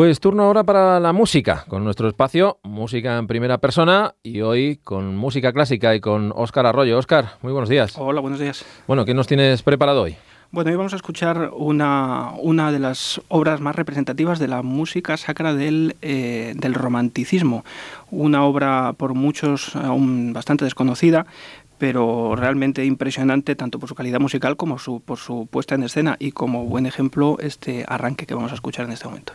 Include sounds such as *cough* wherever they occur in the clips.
Pues turno ahora para la música, con nuestro espacio Música en Primera Persona y hoy con música clásica y con Óscar Arroyo. Óscar, muy buenos días. Hola, buenos días. Bueno, ¿qué nos tienes preparado hoy? Bueno, hoy vamos a escuchar una, una de las obras más representativas de la música sacra del, eh, del romanticismo. Una obra por muchos aún bastante desconocida, pero realmente impresionante tanto por su calidad musical como su, por su puesta en escena y como buen ejemplo este arranque que vamos a escuchar en este momento.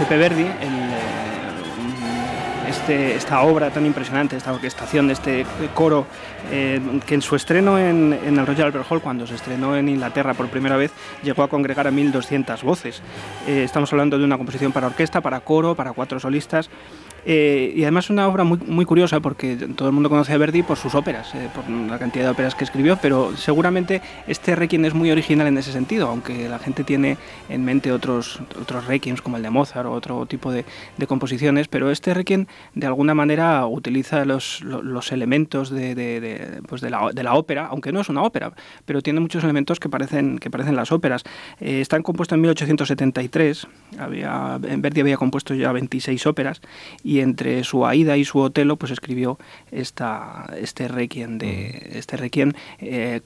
Giuseppe Verdi, eh, este, esta obra tan impresionante, esta orquestación de este coro, eh, que en su estreno en, el Royal Albert Hall, cuando se estrenó en Inglaterra por primera vez, llegó a congregar a 1.200 voces. Eh, estamos hablando de una composición para orquesta, para coro, para cuatro solistas, eh, y además una obra muy, muy curiosa porque todo el mundo conoce a Verdi por sus óperas, eh, por la cantidad de óperas que escribió, pero seguramente este requiem es muy original en ese sentido, aunque la gente tiene en mente otros, otros requiems como el de Mozart o otro tipo de, de composiciones, pero este requiem de alguna manera utiliza los, los, elementos de, pues la, de, la, ópera, aunque no es una ópera, pero tiene muchos elementos que parecen, que parecen las óperas. Eh, están compuestos en 1873, había, Verdi había compuesto ya 26 óperas, entre su Aida y su Otelo pues escribió esta, este requiem, de, este requiem eh,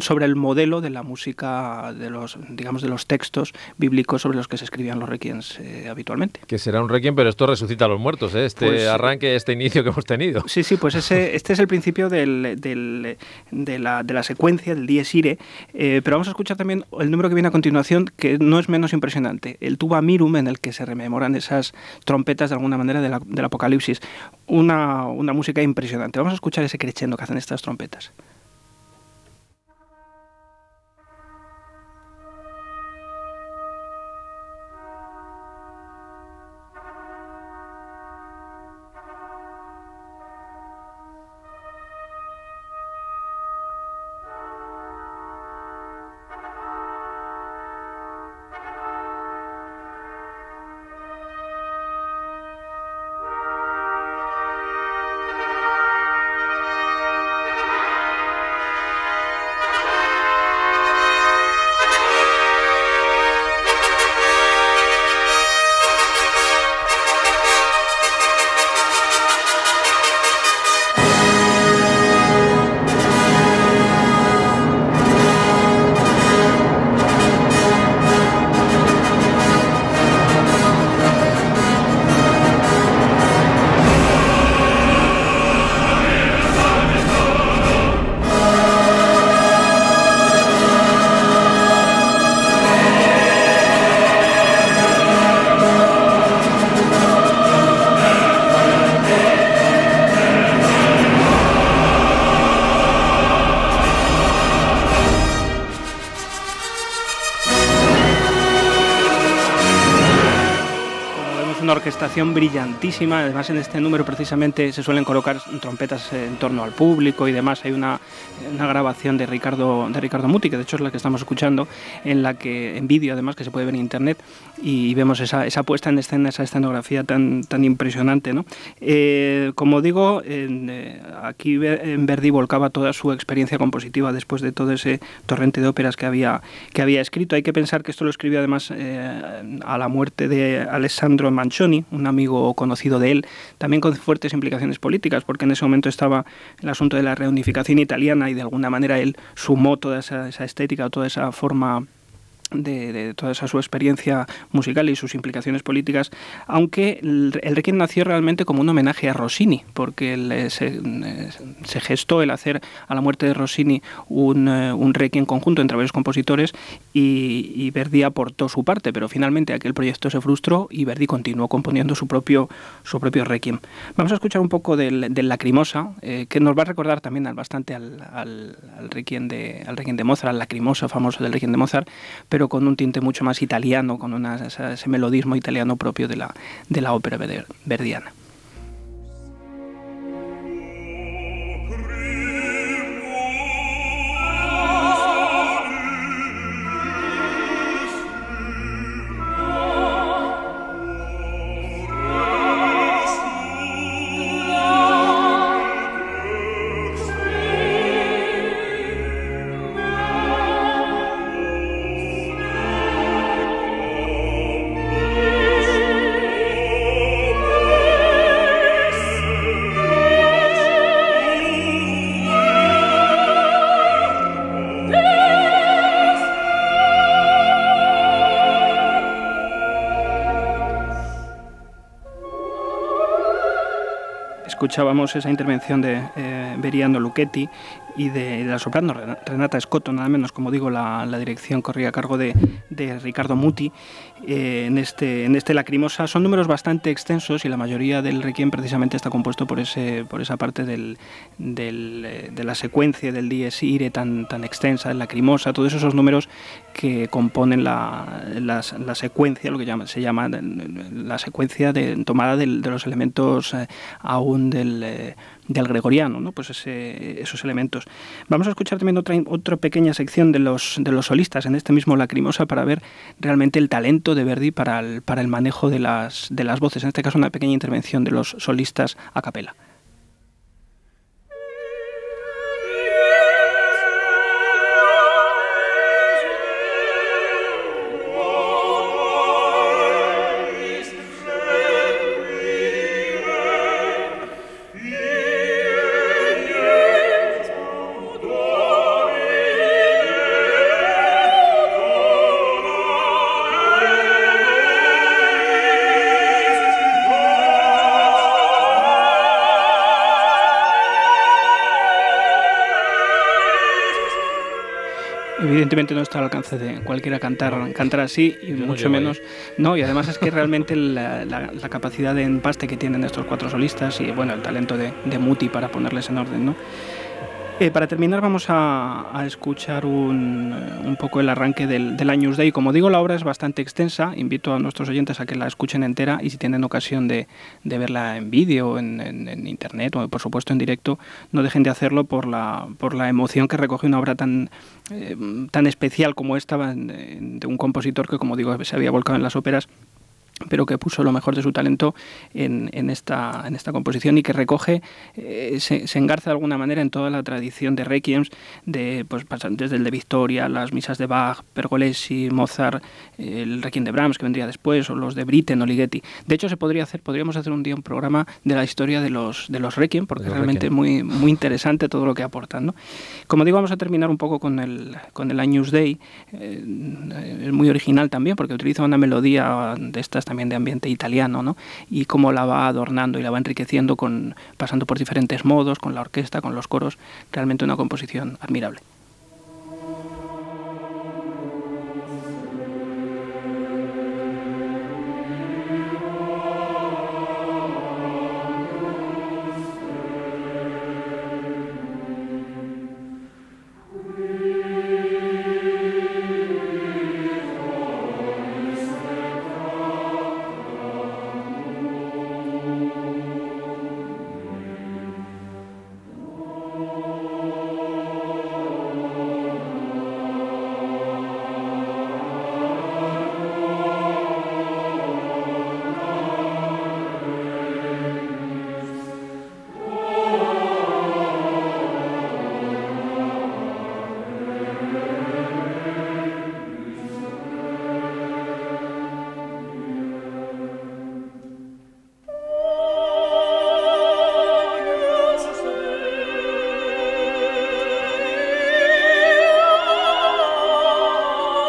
sobre el modelo de la música, de los, digamos, de los textos bíblicos sobre los que se escribían los requiems eh, habitualmente. Que será un requiem, pero esto resucita a los muertos, ¿eh? este pues, arranque, este inicio que hemos tenido. Sí, sí, pues ese, *laughs* este es el principio del, del, de, la, de, la, secuencia, del Dies Irae, pero vamos a escuchar también el número que viene a continuación, que no es menos impresionante, el Tuba Mirum, en el que se rememoran esas trompetas de alguna manera de la del Apocalipsis. Una, una música impresionante. Vamos a escuchar ese crescendo que hacen estas trompetas. Orquestación brillantísima. Además, en este número precisamente se suelen colocar trompetas en torno al público y demás. Hay una, grabación de Ricardo, de Ricardo Muti, que de hecho es la que estamos escuchando, en la que, en vídeo además, que se puede ver en internet, y vemos esa, esa puesta en escena, esa escenografía tan, tan impresionante. ¿no? Eh, como digo, eh, aquí en Verdi volcaba toda su experiencia compositiva después de todo ese torrente de óperas que había, que había escrito. Hay que pensar que esto lo escribió además eh, a la muerte de Alessandro Manchoni un amigo conocido de él, también con fuertes implicaciones políticas, porque en ese momento estaba el asunto de la reunificación italiana y de alguna manera él sumó toda esa, estética o toda esa forma de, toda esa su experiencia musical y sus implicaciones políticas, aunque el, Requiem nació realmente como un homenaje a Rossini, porque eh, se, gestó el hacer a la muerte de Rossini un, eh, un Requiem conjunto entre varios compositores y, Verdi aportó su parte, pero finalmente aquel proyecto se frustró y Verdi continuó componiendo su propio, su propio Requiem. Vamos a escuchar un poco del, del Lacrimosa, eh, que nos va a recordar también bastante al, al, Requiem de, al Requiem de Mozart, al Lacrimosa famoso del Requiem de Mozart, pero con un tinte mucho más italiano, con ese melodismo italiano propio de la, de la ópera verdiana. Escuchábamos esa intervención de eh, Beriano Lucchetti y de, la soprano Renata Scotto, nada menos, como digo, la, dirección corría a cargo de, Ricardo Muti eh, en, este, en este Lacrimosa. Son números bastante extensos y la mayoría del requiem precisamente está compuesto por, ese, por esa parte del, eh, de la secuencia del Dies Irae tan, tan extensa, el Lacrimosa, todos esos números que componen la, la, secuencia, lo que llama, se llama la secuencia de, tomada de, los elementos eh, aún del del gregoriano, ¿no? pues esos elementos. Vamos a escuchar también otra, otra pequeña sección de los, de los solistas en este mismo Lacrimosa para ver realmente el talento de Verdi para el, para el manejo de las, de las voces, en este caso una pequeña intervención de los solistas a capela. Está al alcance de cualquiera cantar, cantar así, y mucho menos. No, y además es que realmente la, capacidad de empaste que tienen estos cuatro solistas y bueno, el talento de, de Muti para ponerles en orden, ¿no? Eh, para terminar vamos a, escuchar un, un, poco el arranque del, del Años Day. Como digo, la obra es bastante extensa. Invito a nuestros oyentes a que la escuchen entera y si tienen ocasión de, verla en vídeo, en, internet o por supuesto en directo, no dejen de hacerlo por la, por la emoción que recoge una obra tan, eh, tan especial como esta de un compositor que, como digo, se había volcado en las óperas pero que puso lo mejor de su talento en, en, esta, en esta composición y que recoge, eh, se, se, engarza de alguna manera en toda la tradición de requiems, de, pues, desde el de Victoria, las misas de Bach, Pergolesi, Mozart, el requiem de Brahms que vendría después, o los de Britten o Ligeti. De hecho, se podría hacer, podríamos hacer un día un programa de la historia de los, de los requiem, porque es realmente muy, muy interesante todo lo que aportan. ¿no? Como digo, vamos a terminar un poco con el, con el Dei, eh, es muy original también, porque utiliza una melodía de estas también de ambiente italiano, ¿no? Y cómo la va adornando y la va enriqueciendo con pasando por diferentes modos, con la orquesta, con los coros, realmente una composición admirable.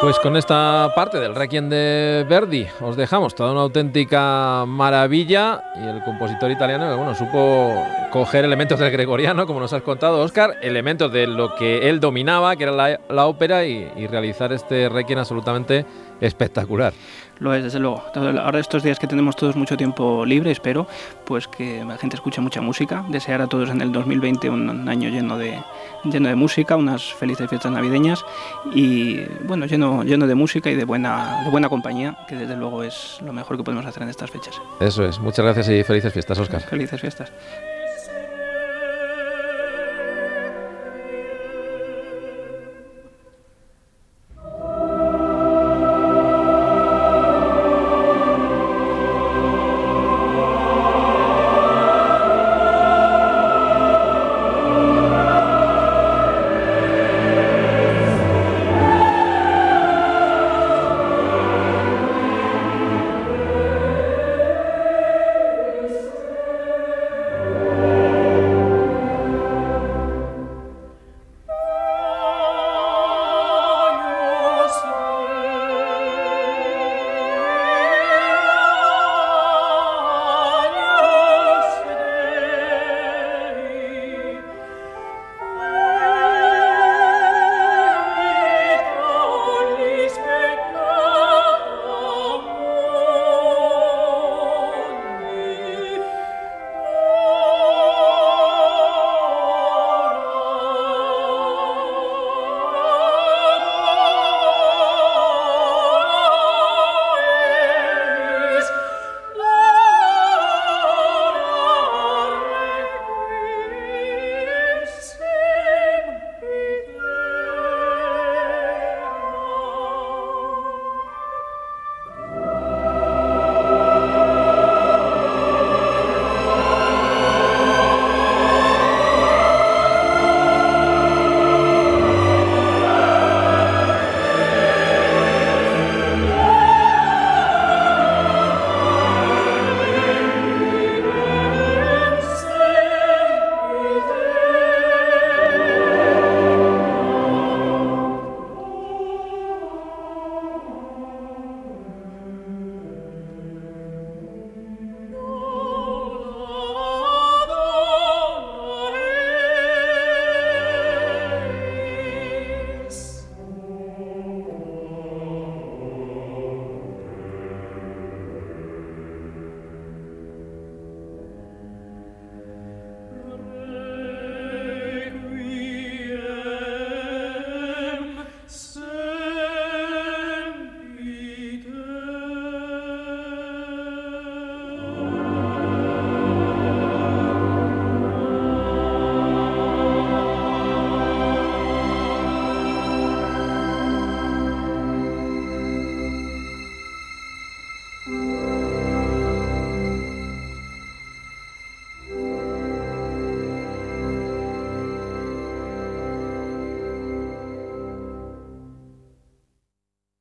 Pues con esta parte del Requiem de Verdi os dejamos toda una auténtica maravilla y el compositor italiano, bueno, supo coger elementos del gregoriano, como nos has contado, Oscar, elementos de lo que él dominaba, que era la, ópera, y, y realizar este Requiem absolutamente espectacular. Lo es, desde luego. Ahora estos días que tenemos todos mucho tiempo libre, espero pues que la gente escuche mucha música. Desear a todos en el 2020 un año lleno de, lleno de música, unas felices fiestas navideñas y bueno, lleno, lleno de música y de buena, de buena compañía, que desde luego es lo mejor que podemos hacer en estas fechas. Eso es. Muchas gracias y felices fiestas, Oscar. Felices fiestas.